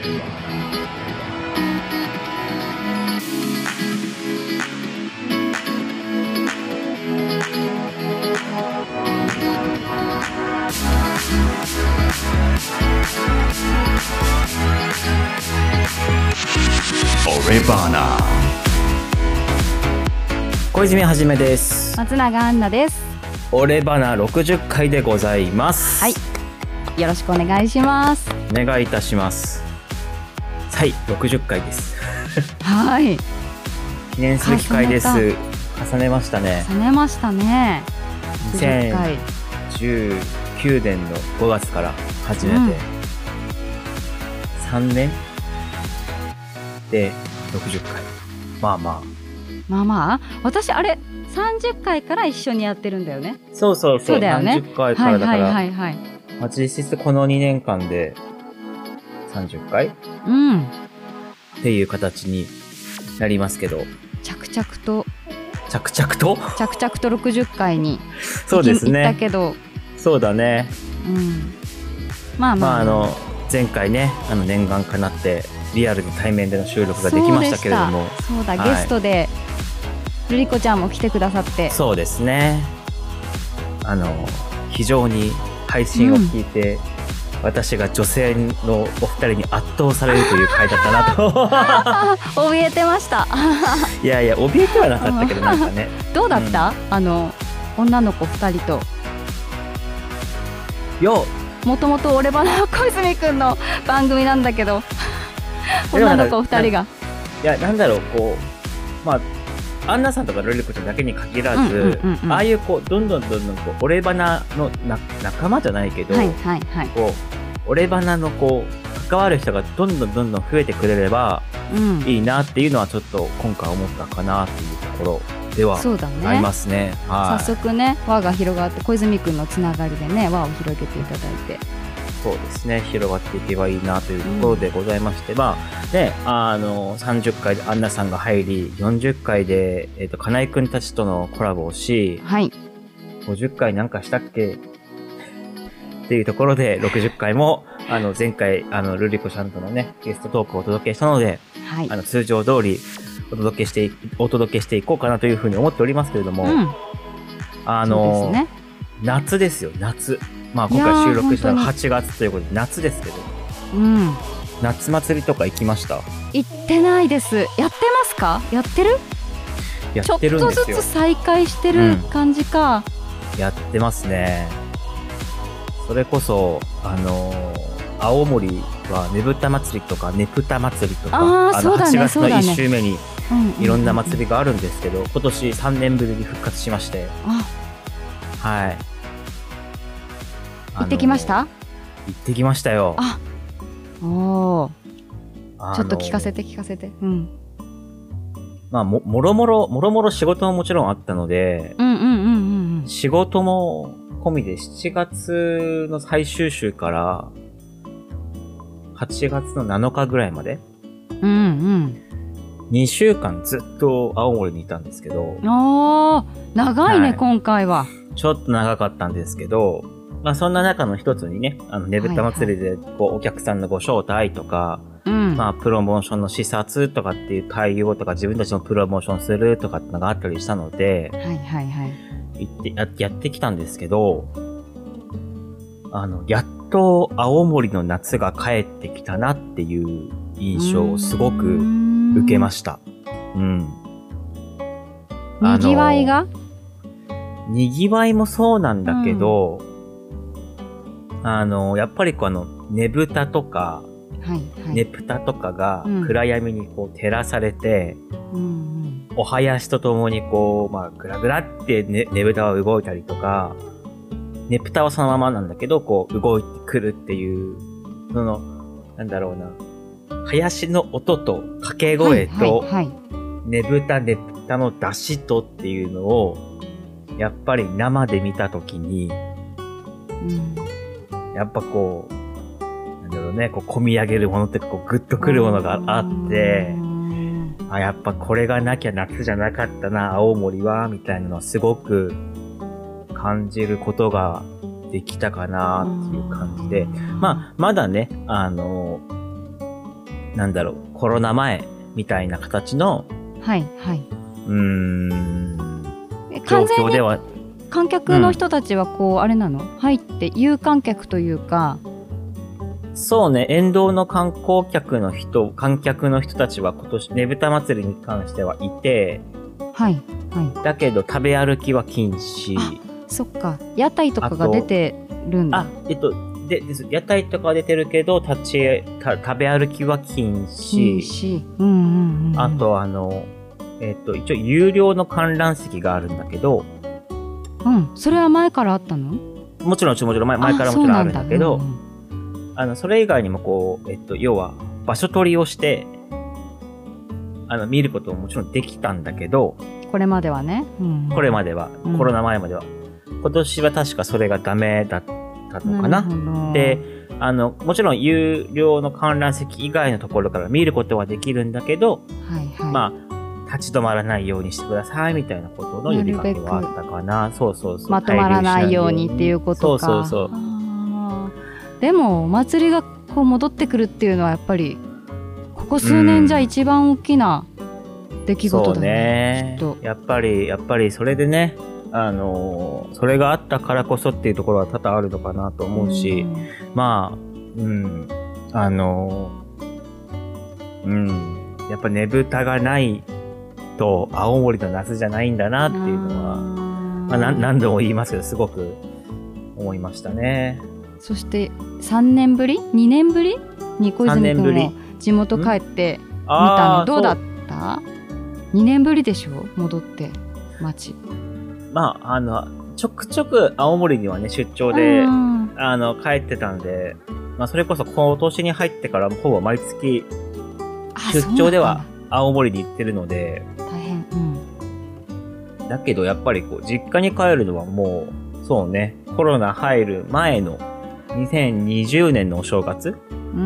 俺バナ小泉はじめです。松永アンナです。俺バナ60回でございます。はい。よろしくお願いします。お願いいたしますはい60回です。はい。記念すべき回です。重重ねましたね。重ねましたね。60回2019年の5月から始めて、うん3年？で60回。まあままあまあ。私あれ30回から一緒にやってるんだよね。あそうそうそう。そうだよね。30回かはいはいらだから、はいはいまあ、実質この2年間で30回っうん。ていう形になりますけど。着々と。着々と？着々と60回にそうです行ったねけど。そうだね。うん。まあまあ、まああの前回ねあの念願かなってリアルに対面での収録ができましたけれども。そうだ、はい。ゲストでルリコちゃんも来てくださって。そうですね。あの非常に配信を聞いて、私が女性のお二人に圧倒されるという回だったなと。あ 怯えてました。いやいや怯えてはなかったけどなんかね。どうだった、あの女の子2人と。よもともと俺ばな小泉くんの番組なんだけど。女の子2人が。いやなんだろうこうまあアンナさんとかルリコちゃんだけに限らず、ああいうこうどんどんどんどんこう俺花のな仲間じゃないけど、はいはいはい。こう俺花のこう関わる人がどんどんどんどん増えてくれればうん。いいなっていうのはちょっと今回思ったかなっていうところではありねますね。はい。早速ね輪が広がって小泉くんのつながりでね輪を広げていただいてそうですね。広がっていけばいいなというところでございまして、まあねあの30回でアンナさんが入り40回で、えっと金井くんたちとのコラボをしはい。50回なんかしたっけ？っていうところで60回もあの前回あのルリコちゃんとのねゲストトークをお届けしたのではい。あの通常通りお届けしていお届けしていこうかなというふうに思っておりますけれども、うん。あのすね。夏ですよ夏まあ今回収録したのが本8月ということで夏ですけど。うん。夏祭りとか行きました？行ってないです。やってますか？やってる？やっちょってとるんですよ。ずつ再開してる感じか、やってますね。それこそあのー青森はねぶた祭りとかねぷた祭りとかのあーそうだね8月のそうだね。1週目にうんうんいろんな祭りがあるんですけど、今年3年ぶりに復活しまして。あ。はい行ってきました？あのー行ってきましたよ。あおー。あのーちょっと聞かせて聞かせて。うん。まあももろもろもろもろ仕事ももちろんあったのでうんうんうんうんうん。仕事も込みで7月の最終週から8月の7日ぐらいまでうん2週間ずっと青森にいたんですけどうんあー長いね、はい。今回は。ちょっと長かったんですけど、まあそんな中の一つにね、あのねぶた祭りでこうお客さんのご招待とか、うん、まあプロモーションの視察とかっていう対応とか自分たちのプロモーションするとかってのがあったりしたので、はいはいはい。行ってややってきたんですけど、あの、やっと青森の夏が帰ってきたなっていう印象をすごく受けましした。うん。たにぎわいが？にぎわいもそうなんだけど、あの、やっぱりこうあの、ねぶたとか、はいはい、ねぷたとかがうん。暗闇にこう照らされて、うんうん、お囃子とともにこう、まあ、ぐらぐらってね、ねぶたは動いたりとか、ねぷたはそのままなんだけど、こう、動いてくるっていう、その、なんだろうな、囃子の音と掛け声と、ねぶたねぷたの出しとっていうのを、やっぱり生で見たときに、うんやっぱこう、なんだろうね、こう、込み上げるものってこう、グッとくるものがあってう、ん。あ、やっぱこれがなきゃ夏じゃなかったな、青森は、みたいなのはすごく感じることができたかなっていう感じで、まあ、まだね、あの、なんだろう、コロナ前みたいな形の、はいはい。うーん、え状況では、観客の人たちはこう、あれなの？入って有観客というか、そうね、沿道の観光客の人、観客の人たちは今年、ねぶた祭りに関してはいて、はいはい。だけど食べ歩きは禁止。そっか。屋台とかが出てるんだあ。、えっと、で、です屋台とかは出てるけど、立ち、た食べ歩きは禁禁止。止。うんうんうん。あ、と、あの、えっと、一応、有料の観覧席があるんだけど、うん。それは前からあったの？もちろん、もちろん、前前からもちろんあるんだけど、あの、それ以外にもこう、えっと、要は、場所取りをして、あの、見ることももちろんできたんだけど、うんこれまではね。うんこれまでは、うんコロナ前までは。今年は確かそれがダメだったのかな。で、あの、もちろん有料の観覧席以外のところから見ることはできるんだけど、はいはい。まあ、立ち止まらないようにしてくださいみたいなことの呼びかけはあったかな。そうそうそう。まとまらないようにっていうことか。そうそうそう。でもお祭りがこう戻ってくるっていうのはやっぱりここ数年じゃ一番大きな出来事だね。ねきっと。やっぱり、やっぱりそれでね、あのーそれがあったからこそっていうところは多々あるのかなと思うし、んまあ、うん、あのーうん、やっぱねぶたがないと青森の夏じゃないんだなっていうのは、まあ、なん何度も言いますけど、すごく思いましたね。そして3年ぶり ?2 年ぶり？に小泉君も地元帰って見たのどうだっそた ?2 年ぶりでしょ？戻って町。まあ、あの、ちょくちょく青森にはね、出張で、うんあの、帰ってたんで、まあ、それこそ今年に入ってからほぼ毎月あ出張では青森に行ってるので、だけどやっぱりこう、実家に帰るのはもう、そうね、コロナ入る前の2020年のお正月うー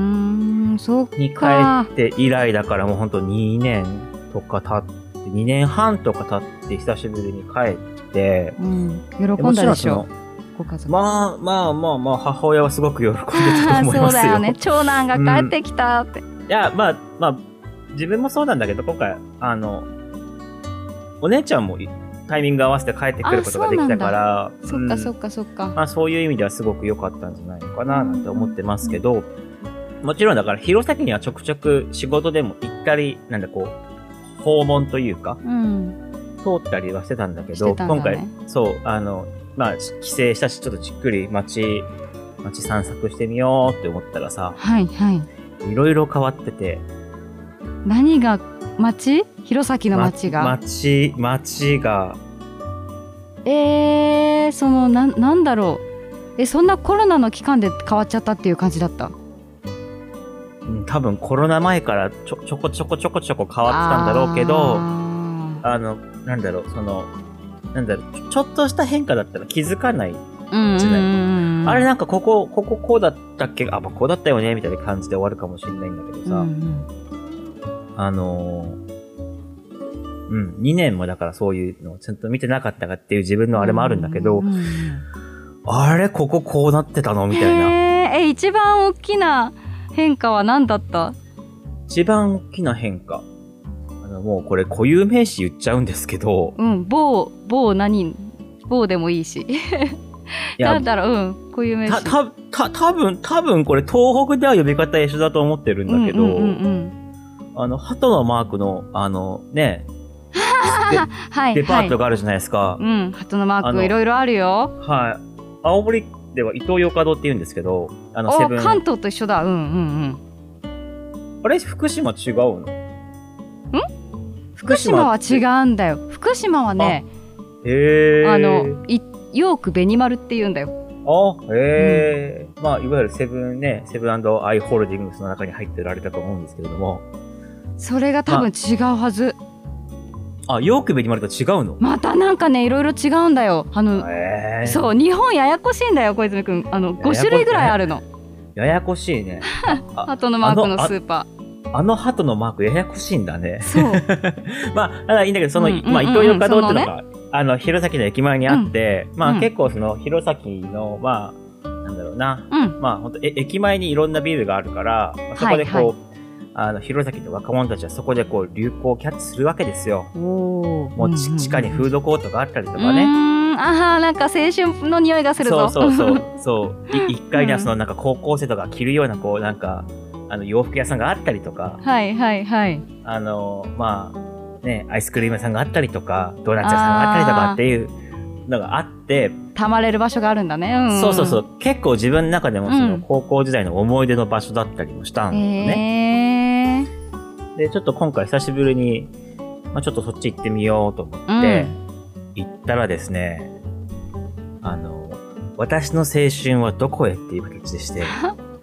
ん、そうに帰か。って以来だからもうほんと2年とか経って、2年半とか経って久しぶりに帰って、うん、喜もんだでしょご家族。まあまあまあまあ、母親はすごく喜んでたと思いますよ。そうだよね。長男が帰ってきたって。いや、まあ、まあ、自分もそうなんだけど、今回、あの、お姉ちゃんもタイミング合わせて帰ってくることができたから、うんそっかそっかそっか。まあそういう意味ではすごく良かったんじゃないのかな、なんて思ってますけど、もちろんだから、弘前にはちょくちょく仕事でも行ったり、なんだこう、訪問というか、うん。通ったりはしてたんだけど、ね。今回、そう、あの、まあ、帰省したし、ちょっとじっくり街、街散策してみようって思ったらさ、はいはい。いろいろ変わってて、何が町？弘前の町が、ま街、街が、えー、そのなんなんだろう。えそんなコロナの期間で変わっちゃったっていう感じだった？うん多分コロナ前からちょちょこちょこちょこちょこ変わってたんだろうけど、ああの、なんだろう、その、なんだろう、ちょっとした変化だったら気づかない。じゃない。あれなんかここ、こここうだったっけ？あ、こうだったよねみたいな感じで終わるかもしれないんだけどさ、うんうんあのーうん、2年もだからそういうのをちゃんと見てなかったかっていう自分のあれもあるんだけど、あれこここうなってたのみたいな。え一番大きな変化は何だった？一番大きな変化。あの、もうこれ固有名詞言っちゃうんですけど、うん。某某何？某でもいいし。なん、だろう？うん。こういう名詞。た、た、た、多分多分これ東北では呼び方一緒だと思ってるんだけど、うんうんうんうんあの、鳩のマークの、あの、ね、はいデパートはいがあるじゃないですか。うん鳩のマークいろいろあるよ。はい。青森では伊東洋華堂って言うんですけど、あの、セブン。お関東と一緒だ。うんうんうん。あれ、福島違うの？福島は違うんだよ。福島はねへえ。あのいヨークベニマルって言うんだよ。あ、へえ、まあ、いわゆるセブンね、セブンアイ・ホールディングスの中に入ってられたと思うんですけれども、それが多分違うはず。あ、ヨークベニマルと違うの？またなんかねいろいろ違うんだよ。あのへえ。そう日本ややこしいんだよ小泉くん。あの5種類ぐらいあるの。ややこしいね。あ鳩のマークのスーパあの鳩のマークややこしいんだね。ー。そう。まあ、ただいいんだけど、その、うんうんうんうん。まあ、伊東洋華堂ってのそが、あの、弘前の駅前にあって、まあ、うん。結構その、弘前の、まあ、なんだろうな、うん。まあ、本当え駅前にいろんなビルがあるから、まあそこでこう、はいはあの、弘前の若者たちはそこでこう、流行をキャッチするわけですよ。おもうち地下にフードコートがあったりとかね。うーんあーなんか青春の匂いがするぞ。そうそうそう。そう。い一階にはそのなんか高校生とか着るようなこう、なんか、あの、洋服屋さんがあったりとか、はいはいはい。あの、まあ、ね、アイスクリーム屋さんがあったりとか、ドーナツ屋さんがあったりとかっていうのがあって、たまれる場所があるんだね。うん、そうそうそう。結構自分の中でもそのうん高校時代の思い出の場所だったりもしたんだよね。で、ちょっと今回久しぶりに、まあ、ちょっとそっち行ってみようと思ー。って、行ったらですね、あの、私の青春はどこへっていう形でして、う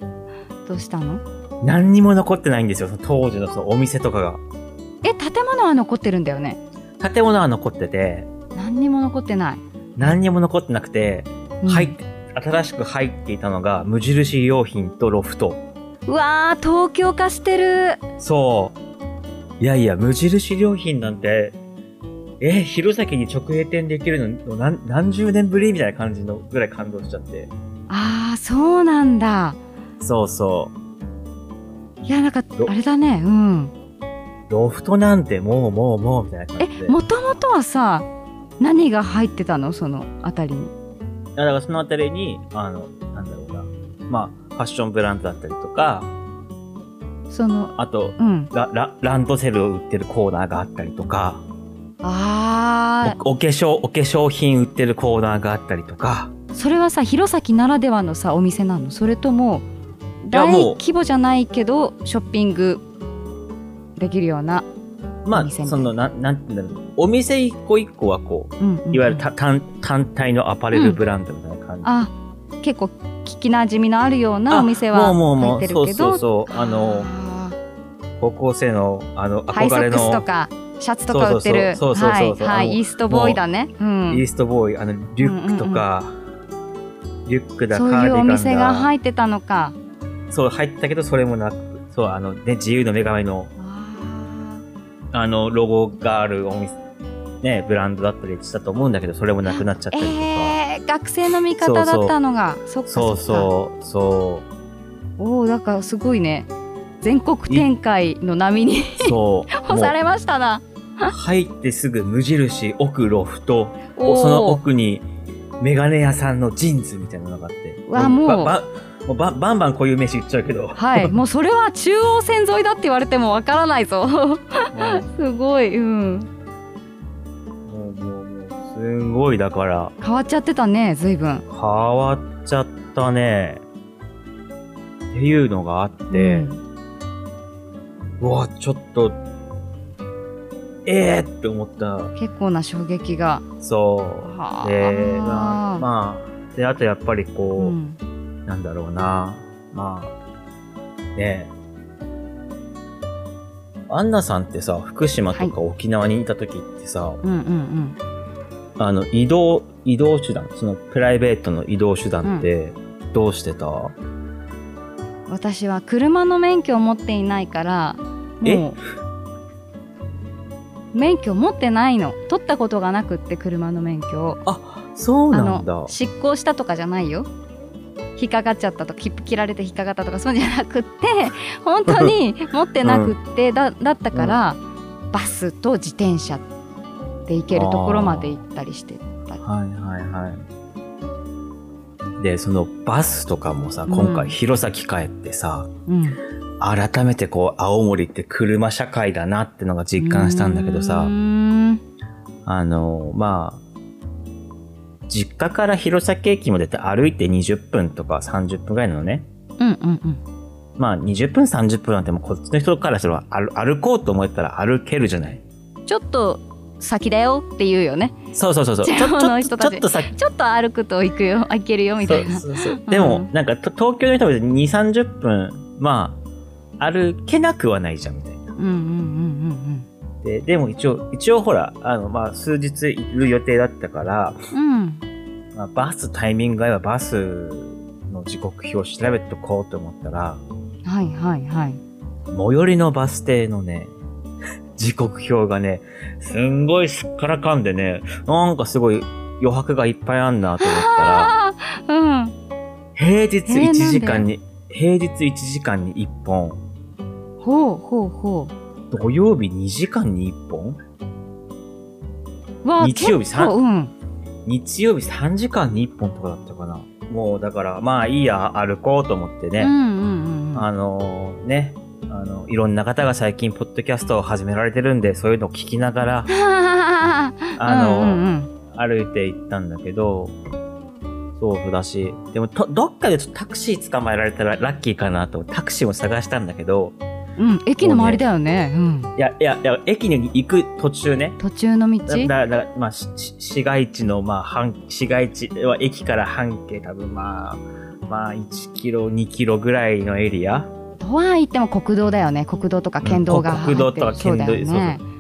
ん。どうしたの？何にも残ってないんですよ、その当時のそのお店とかが。え、建物は残ってるんだよね？建物は残ってて、何にも残ってない。何にも残ってなくて、うん入って、新しく入っていたのが、無印良品とロフト。うわー、東京化してる。そう。いやいや、無印良品なんて、え、弘前に直営店できるの何何十年ぶりみたいな感じのぐらい感動しちゃって。あー、そうなんだ。そうそいや、なんかろ、あれだね。うん。う。ロフトなんてもうもうもうみたいな感じで。え、もともとはさ、何が入ってたの？そのあたりに。だからそのあたりに、あの、なんだろうな。まあ、ファッションブランドだったりとか、その、あと、うん。ララランドセルを売ってるコーナーがあったりとか、あおお化粧、お化粧品売ってるコーナーがあったりとか、ー、それはさ、弘前ならではのさ、お店なの？それとも、大規模じゃないけど、ショッピングできるような。まあ、その、なん、なんていうんだろう。お店一個一個はこう、うんうんうんいわゆるた単単体のアパレルブランドみたいな感じ。あ、結構聞き馴染みのあるようなあお店はもうもうもう、入ってるけど。そうそうそう。あの、あ高校生の、あの、ーハイソッ憧れの、クスとか、シャツとか売ってる。そうそうそうはいイーストボーイだね。うん。イーストボーイ、あの、リュックとか、リュックだ、カそういうおーディガンだ。店が入ってたのか。そう、入ったけど、それもなく、そう、あの、ね、自由の女神の、あの、ロゴがあるお店、ね、ブランドだったりしたと思うんだけど、それもなくなっちゃったりとか。えー、学生の味方だったのが。そっかそっか。そうそう、そう。おお、だからすごいね。全国展開の波にそう。押されましたな。入ってすぐ無印、奥ロフト、その奥にメガネ屋さんのジーンズみたいなのがあって。うわもうもうばバンバンこういう名詞言っちゃうけど。はい、もうそれは中央線沿いだって言われてもわからないぞ。も すごい、うん。う、もう、もう、もうすんごいだから、変わっちゃってたね、ずいぶん。変わっちゃったね。っていうのがあって、うんうわ、ちょっと、ええー、って思った。結構な衝撃が。そう。はあで、まあ、まあ、で、あとやっぱりこう、うんなんだろうな。まあ、ねえ。アンナさんってさ、福島とか沖縄にいた時ってさ、うんうんうん。あの、移動、移動手段、そのプライベートの移動手段って、どうしてた、私は車の免許を持っていないから、もう、免許持ってないの。取ったことがなくって、車の免許を。そうあなんだの。執行したとかじゃないよ引っかかっちゃったとか切符切られて引っかかったとかそうじゃなくって 本当に持ってなくって、だだったから、バスと自転車で行けるところまで行ったりしてたはいはいはい。で、そのバスとかもさ、うん今回弘前帰ってさ、うん改めてこう、青森って車社会だなってのが実感したんだけどうさあの、まあ、実家から弘前駅までって歩いて20分とか30分ぐらいなのね。うんうんうん。まあ20分30分なんてもうこっちの人からすれば歩歩こうと思ったら歩けるじゃない。ちょっと先だよって言うよね。そうそうそうそう。ちょちょち。ちょっとさ、ちょっと歩くと行くよ。行けるよみたいな。そうそうそうでも、うん。なんかと東京の人は2、30分、まあ、歩けなくはないじゃんみたいな。うんうんうんうんで、でも一応、一応ほら、あの、まあ、数日いる予定だったから、うん。うんまあ、バスタイミング合えばバスの時刻表調べておこうと思ったら、はいはいはい。最寄りのバス停のね、時刻表がね、すんごいすっからかんでね、なんかすごい余白がいっぱいあんなと思ったら、うん。平日えー1時間に、平日1時間に1本、ほうほうほ土曜日2時間に1本？う。わあ、日曜日結構うん。日曜日3時間に1本とかだったかな。もうだから、まあいいや、歩こうと思ってね。あのーね、あの、いろんな方が最近、ポッドキャストを始められてるんで、そういうのを聞きながら、あ のうんうんうん歩いて行ったんだけど、そうだし、でもと、どっかでちょっとタクシー捕まえられたらラッキーかなと、タクシーも探したんだけど、うん、駅の周りだよね。うん。いや、いや、いや、駅に行く途中ね、途中の道だだだまあ、市街地の、まあ、半、市街地は駅から半径多分まあ、まあ、1キロ、2キロぐらいのエリアとは言っても国道だよね。国道とか県道がうん国道とか県道そうだよね。うん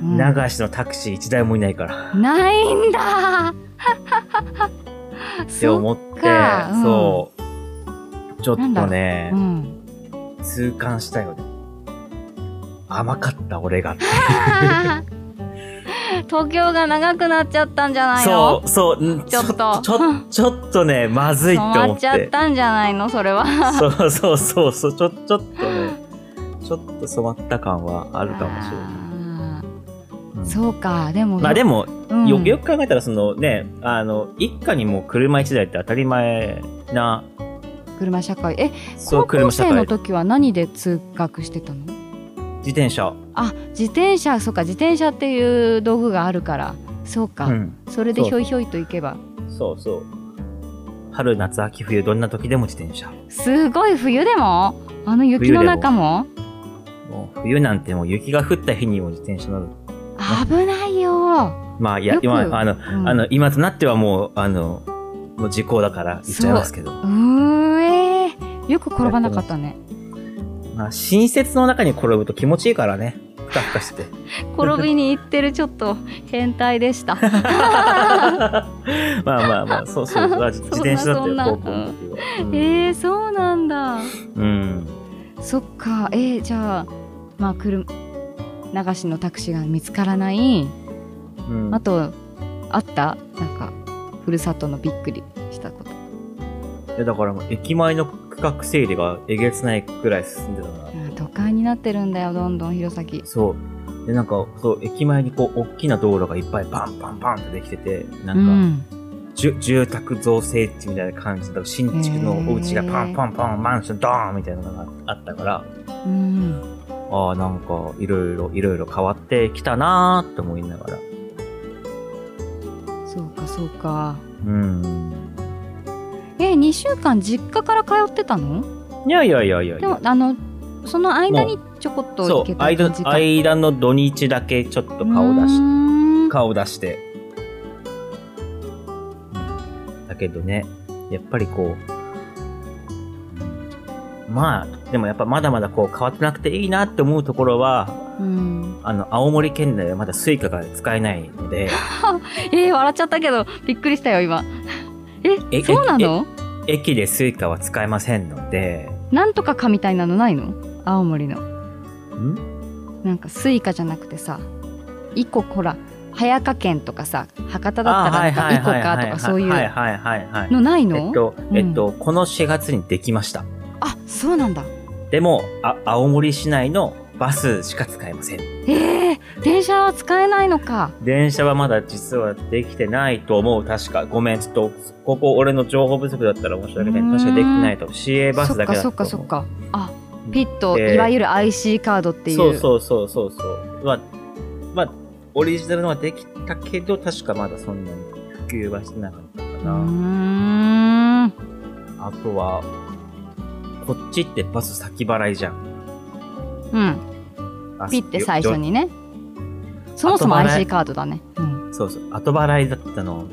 流しのタクシー1台もいないから。ないんだ って思って、かうんそう。ちょっとねう、ん。痛感したよね。甘かった、俺が。東京が長くなっちゃったんじゃないの？そう、そう、んちょっとちょ、ちょっとね、まずいって思っ。っちゃってたんじゃないの？それは。そうそうそうそう、ちょ、ちょっとね、ちょっと染まった感はあるかもしれない。あうんーそうか、でも。まあでも、うんよくよく考えたら、そのね、あの、一家にも車一台って当たり前な、車社会。え、そう、車社会の時は何で通学してたの？自転車。あ、自転車、そうか、自転車っていう道具があるから。そうか。うん。それでひょいひょいと行けば。そうそう。春、夏、秋、冬、どんな時でも自転車。すごい冬でも？あの雪の中も？もう冬なんてもう雪が降った日にも自転車乗る。危ないよ。まあ、いや今、あの、うんあの、今となってはもう、あの、もう時効だから言っちゃいますけど。うーえー、よく転ばなかったね。まあ、新雪の中に転ぶと気持ちいいからね。ふかふかして。転びに行ってるちょっと変態でした。まあまあまあ、そうそうそう。自自転車だったよ、高校の時は。うんえー、そうなんだ。うん。そっか、えー、じゃあ、まあ、車、流しのタクシーが見つからない。うんあと、あった？なんか、ふるさとのびっくりしたこと。いやだからもう駅前の区画整理がえげつないくらい進んでたか都会になってるんだよ、どんどん弘前。そう。で、なんか、そう、駅前にこう、大きな道路がいっぱいパンパンパンってできてて、なか、うんん。じゅ住宅造成地みたいな感じで、新築のお家がパンパンパン、マンションドーンみたいなのがあったから、うん。ああ、なんか、いろいろ、いろいろ変わってきたなーって思いながら。そうか、そうか。うん。え、2週間実家から通ってたの？いやいやいやいやでもあの、その間にちょこっとそう、行けた間感じ、か。間の土日だけちょっと顔出し、顔出して。だけどね、やっぱりこう、まあ、でもやっぱまだまだこう変わってなくていいなって思うところは、うん。あの、青森県内はまだ Suica が使えないので、えー、笑っちゃったけど、びっくりしたよ、今。え、えそうなの？駅で Suica は使えませんので、なんとかかみたいなのないの？青森の。ん？なんか Suica じゃなくてさ、一個ほら、早川県とかさ、博多だったらあはいはい一個はいはいかとかそういうはいはいはいはい。のないの、えっと、うんえっと、この4月にできました。あ、そうなんだ。でも、あ、青森市内のバスしか使えません。えー、電車は使えないのか。電車はまだ実はできてないと思う。確か。ごめん、ちょっと、ここ俺の情報不足だったら申し訳ない。確かできてないと。市営バスだけだそと思う。っかそっかそっか。あ、ピッと、でいわゆる IC カードっていう。そうそうそうそうそう。まあ、まあ、オリジナルのはできたけど、確かまだそんなに普及はしてなかったかな。ん。あとは、こっちってバス先払いじゃん。うん。あピッて最初。よにね。そもそも IC カードだね。うん。そうそう。後払いだったの、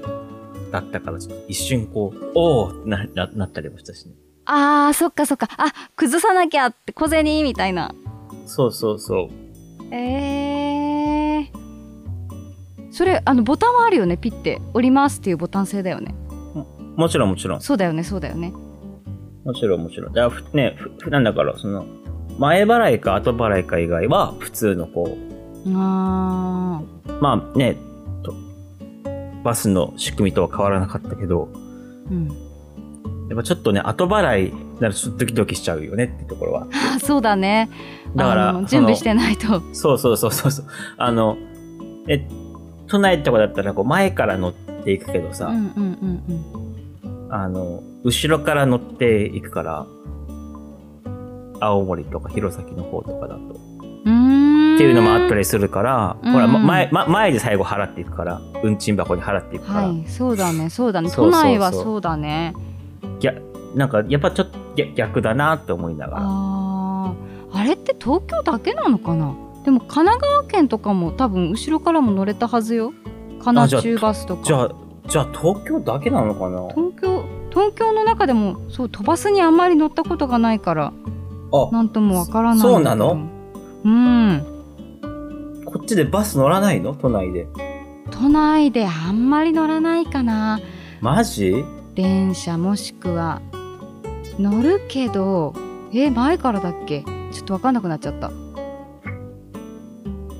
だったから、ちょっと一瞬こう、おーってなななったりもしたしね。あー、そっかそっか。あ、崩さなきゃって、小銭みたいな。そうそうそう。えー。それ、あの、ボタンはあるよね、ピッて。降りますっていうボタン製だよね。もちろんもちろん。そうだよね、そうだよね。もちろんもちろん。だね、ふ普段だから、その、前払いか後払いか以外は、普通のこ。う、まあね、とバスの仕組みとは変わらなかったけど、うん。やっぱちょっとね、後払いだからちょっとドキドキしちゃうよねってところは。あ そうだねだから準備してないとそうそうそうそうそう。あの、え、都内とかだったらこう前から乗っていくけどさ、うんうんうんあの、後ろから乗っていくから、青森とか弘前の方とかだと。っていうのもあったりするから、うん。ほら、ま前、ま前で最後払っていくから、運賃箱に払っていくから、はいそうだねそうだね。都内はそうだね。逆なんかやっぱちょっと逆逆だなって思いながら。あー。あれって東京だけなのかな？でも神奈川県とかも多分後ろからも乗れたはずよ。神奈中バスとか。じゃあ、じゃあ東京だけなのかな？東京東京の中でもそう都バスにあんまり乗ったことがないからあ、なんともわからないそうなの？うん。こっちでバス乗らないの？都内で。都内であんまり乗らないかな。マジ？電車もしくは。乗るけどえ前からだっけ？ちょっとわかんなくなっちゃった。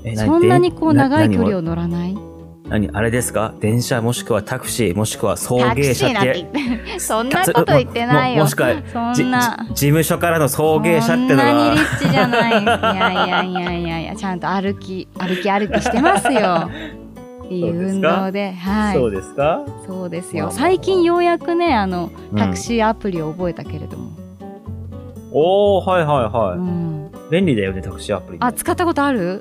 えそんなにこう長い距離を。を乗らない？何あれですか？電車もしくはタクシーもしくは送迎車って。そんなこと言ってないよももしくは事務所からの送迎車ってのリが。ッチじゃない。いやいやいやいやいや、ちゃんと歩き、歩き歩きしてますよ。いい運動で、はい。そうですか？そうですよ。まあまあ最近ようやくね、あの、うんタクシーアプリを覚えたけれども。おー、はいはいはい。うん。便利だよね、タクシーアプリ。あ、使ったことある？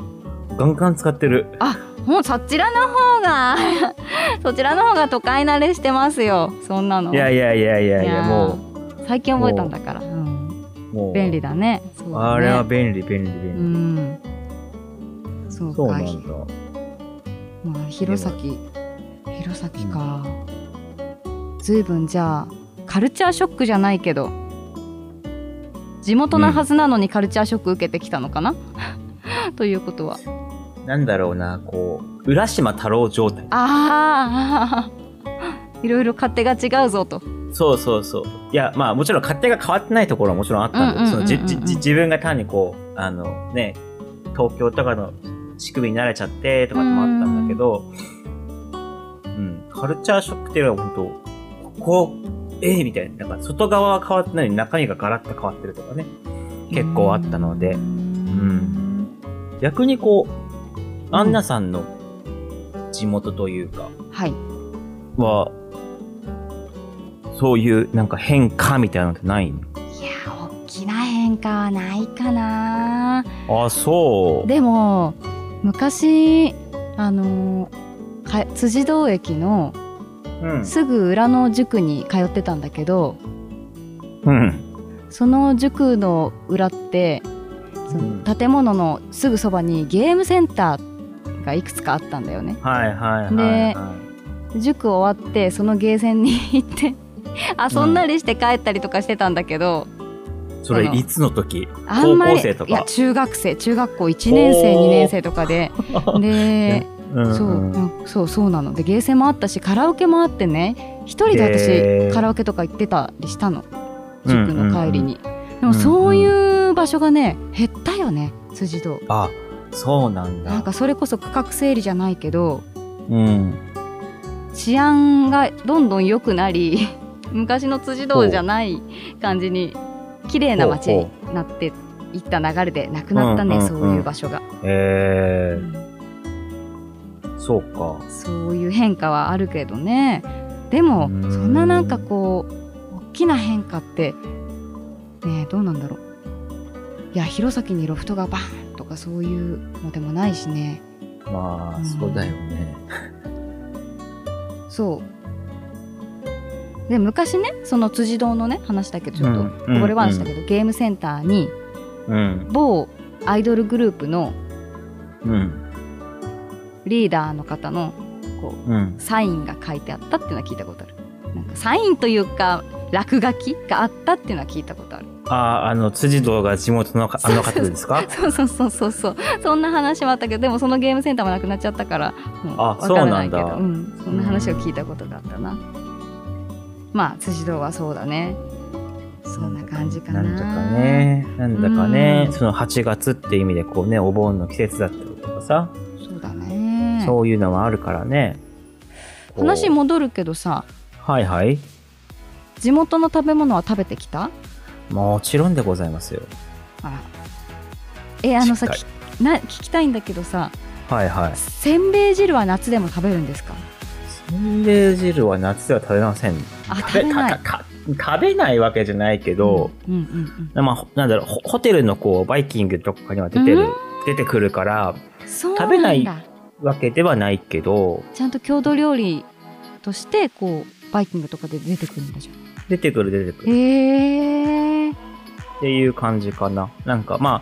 ガンガン使ってる。あ、もうそちらの方が、そちらの方が都会慣れしてますよ。そんなの。いやいやいやいやいや、ーも最近覚えたんだから。うん。う、もう。便利だね。そうだねあれは便利、便利、う便利。ん。そうか。そうなんだ。まあ、弘前弘前かずいぶんじゃあカルチャーショックじゃないけど地元なはずなのにカルチャーショック受けてきたのかな、ということはなんだろうな、こう、浦島太郎状態。ああ いろいろ勝手が違うぞと。そうそうそう。いや、まあもちろん勝手が変わってないところはもちろんあったんだけど、そのじじじ自分が単にこう、あのね、東京とかの仕組みに慣れちゃってとかもあったんだけど、うん、カルチャーショックっていうのは本当ここ、ええみたいな、なんか外側は変わってないのに中身がガラッと変わってるとかね、結構あったので、うん。逆にこう、アンナさんの地元というか、はいは、そういうなんか変化みたいなのってないの？いや大きな変化はないかなあ、そう。でも昔あのか辻堂駅のうん。すぐ裏の塾に通ってたんだけどうん。その塾の裏ってその建物のすぐそばにゲームセンターがいくつかあったんだよね。はいはいはい、ではい。塾終わってそのゲーセンに 行って遊ん。だりして帰ったりとかしてたんだけど、それいつの時？高校生とか？いや中学生。中学校1年生2年生とかで。でうんそう、うん。うんそうそうなの。でゲーセンもあったしカラオケもあってね。一人で私カラオケとか行ってたりしたの。塾の帰りに、でうんもそういう場所がね減ったよね辻堂。あ、そうなんだ。なんかそれこそ区画整理じゃないけどうん。治安がどんどん良くなり 昔の辻堂じゃない感じに綺麗な街になっていった流れでなくなったね、うんうんう。んそういう場所が、えー、そうか。そういう変化はあるけどね。でもうん。そんななんかこう大きな変化ってねえどうなんだろう。いや弘前にロフトがバーンとかそういうのでもないしねまあ、うんそうだよね。そうで昔ねその辻堂のね話だけどちょっとうんこぼれ話だけど、ゲームセンターにうん。某アイドルグループのうん。リーダーの方のこううん。サインが書いてあったっていうのは聞いたことあるなんかサインというか落書きがあったっていうのは聞いたことあるああ、あの、辻堂が地元のかあの方ですか？そうそうそうそうそう。そんな話もあったけどでもそのゲームセンターもなくなっちゃったからあそうなんだ。うん、そんな話を聞いたことがあったな。まあ辻堂はそうだね。そんな感じかな。なんだかね、なんだかね。う、ん。その8月って意味でこうね、お盆の季節だったりとかさ、そうだね。そういうのもあるからね。話戻るけどさ。はいはい。地元の食べ物は食べてきた？もちろんでございますよ。あらえあのさな聞きたいんだけどさはいはい。せんべい汁は夏でも食べるんですか？せんべい汁は夏では食べません。あ食べない。食べないわけじゃないけど、うんうんうんまあ、ほなんだろう、ホホテルのこう、バイキングとかには出てる、うん。出てくるから、そうなんだ。食べないわけではないけど、ちゃんと郷土料理としてこうバイキングとかで出てくるんだじ出てくる出てくる。へえっていう感じかな。なんかまあ、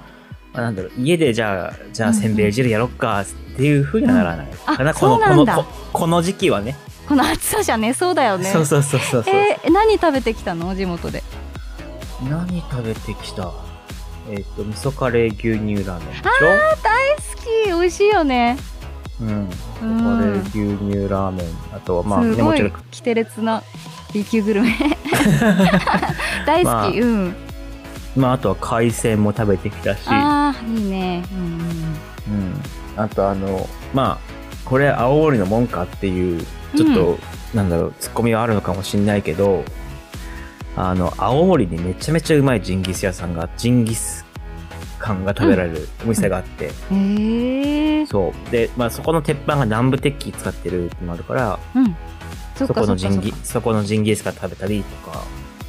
まあなんだろう、家でじゃあ、じゃあせんべい汁やろっかっていうふうにはならない。うな。ん。だこのこのここの時期はね。この暑さじゃねそうだよね。そうそうそうそうそう。えー何食べてきたの？地元で。何食べてきた？えっ、と、味噌カレー牛乳ラーメンでし大好き。美味しいよね。ょうん。うん。味噌カレー牛乳ラーメン。あとはまあ、すごいねもちろん、キテレツな B 級グルメ。大好き、まあうんまあ、あとは海鮮も食べてきたし、ああいいね。うんうんうん。あとあの、まあ、これ青森のもんかっていう、ちょっと、なんだろう、ツッコミはあるのかもしんないけど、あの、青森にめちゃめちゃうまいジンギス屋さんが、ジンギスカンが食べられるお店があって、うん。そう。で、まあそこの鉄板が南部鉄器使ってるってのもあるから、うん。そこのジンギそこのジンギスカン食べたりとか、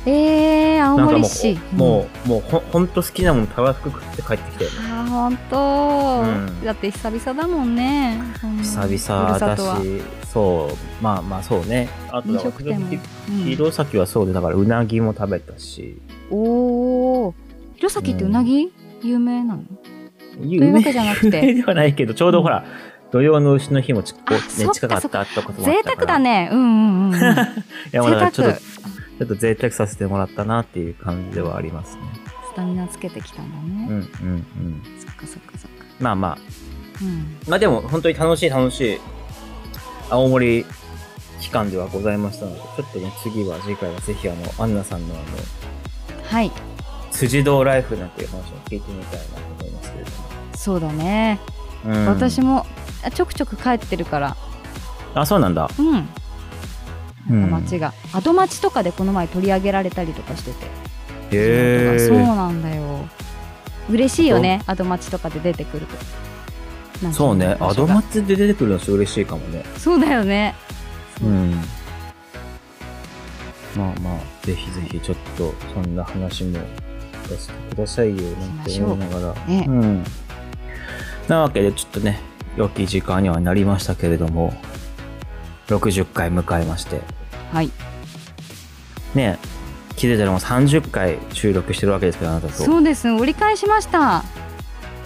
えー、青森市う、もう、もうほん、ほんと好きなものたらふく食って帰ってきて、あーほんと、うん。だって久々だもんね。うん久々だし、そう、まあまあそうね。あと弘前はそうで、だからうなぎも食べたし、おお弘前ってうなぎ、有名なの？有いうわけじゃなくて。有名ではないけど、ちょうどほら、土曜の牛の日もちこうあね近かったってこともあ贅ったから。沢だね。うんうんうん、うん、いや、ちょっと、ちょっと贅沢させてもらったなっていう感じではありますね。スタミナつけてきたんだね、うんうんうん。そっかそっかそっか。まあまあ、うん。まあでも本当に楽しい楽しい青森期間ではございましたので、ちょっとね、次は次回はぜひあの、アンナさんのあの、はい。辻堂ライフなんていう話を聞いてみたいなと思いますけれそうだね、ども。うん、私もあちょくちょく帰ってるから。あ、そうなんだ。うんうん町が、アド町とかでこの前取り上げられたりとかしてて。へそうえ。なんだよ。嬉しいよねアド町とかで出てくると。そうね、アド場所が。マツで出てくるの嬉しいかもね。そうだよね。うん。まあまあ、ぜひぜひちょっと、そんな話もさせてくださいよ、なんて思いながら。ね。うん。なわけで、ちょっとね、良き時間にはなりましたけれども、60回迎えまして、はい。ね、気づいたらもう30回収録してるわけですけど、あなたと。そうです。折り返しました。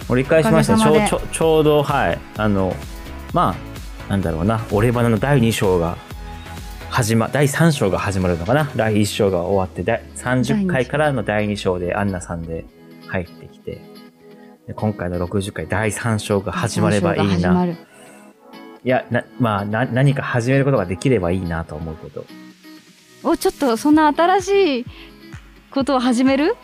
折り返しましたねちょちょちょうどはい。あのまあなんだろうな。俺花の第2章が始ま第3章が始まるのかな。第1章が終わって第30回からの第2章でアンナさんで入ってきて。で今回の60回第3章が始まればいいな。始まるいやなまあな何か始めることができればいいなと思うけどおちょっとそんな新しいことを始める？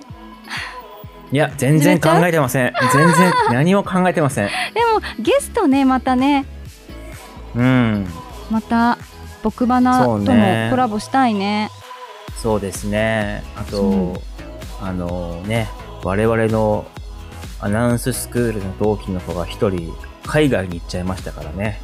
いや全然考えてません。全然何も考えてません。でもゲストねまたね。うん。また僕花ともコラボしたいね。そうですね。あそと、あのね、我々のアナウンススクールの同期の子が一人海外に行っちゃいましたからね。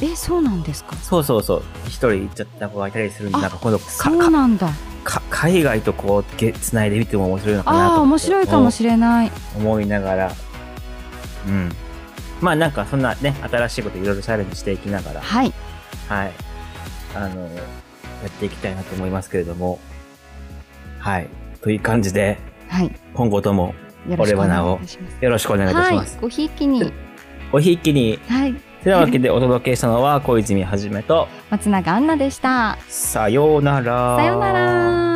えそうなんですか？そうそうそう。一人行っちゃった子がいたりするんで、あなんか今度かそうなんだ。かか海外とこうげつないでみても面白いのかなとあ面白いかもしれない。思いながら、うん。まあなんかそんなね、新しいこといろいろチャレンジしていきながら、はい。はい。あの、やっていきたいなと思いますけれども、はい。という感じで、はい。今後ともよろしくお願いいたします。よろしくお願いいたします。はい。ごひいきに。おひいきに、はいというわけでお届けしたのは小泉はじめと、松永アンナでしたさようなら。さようなら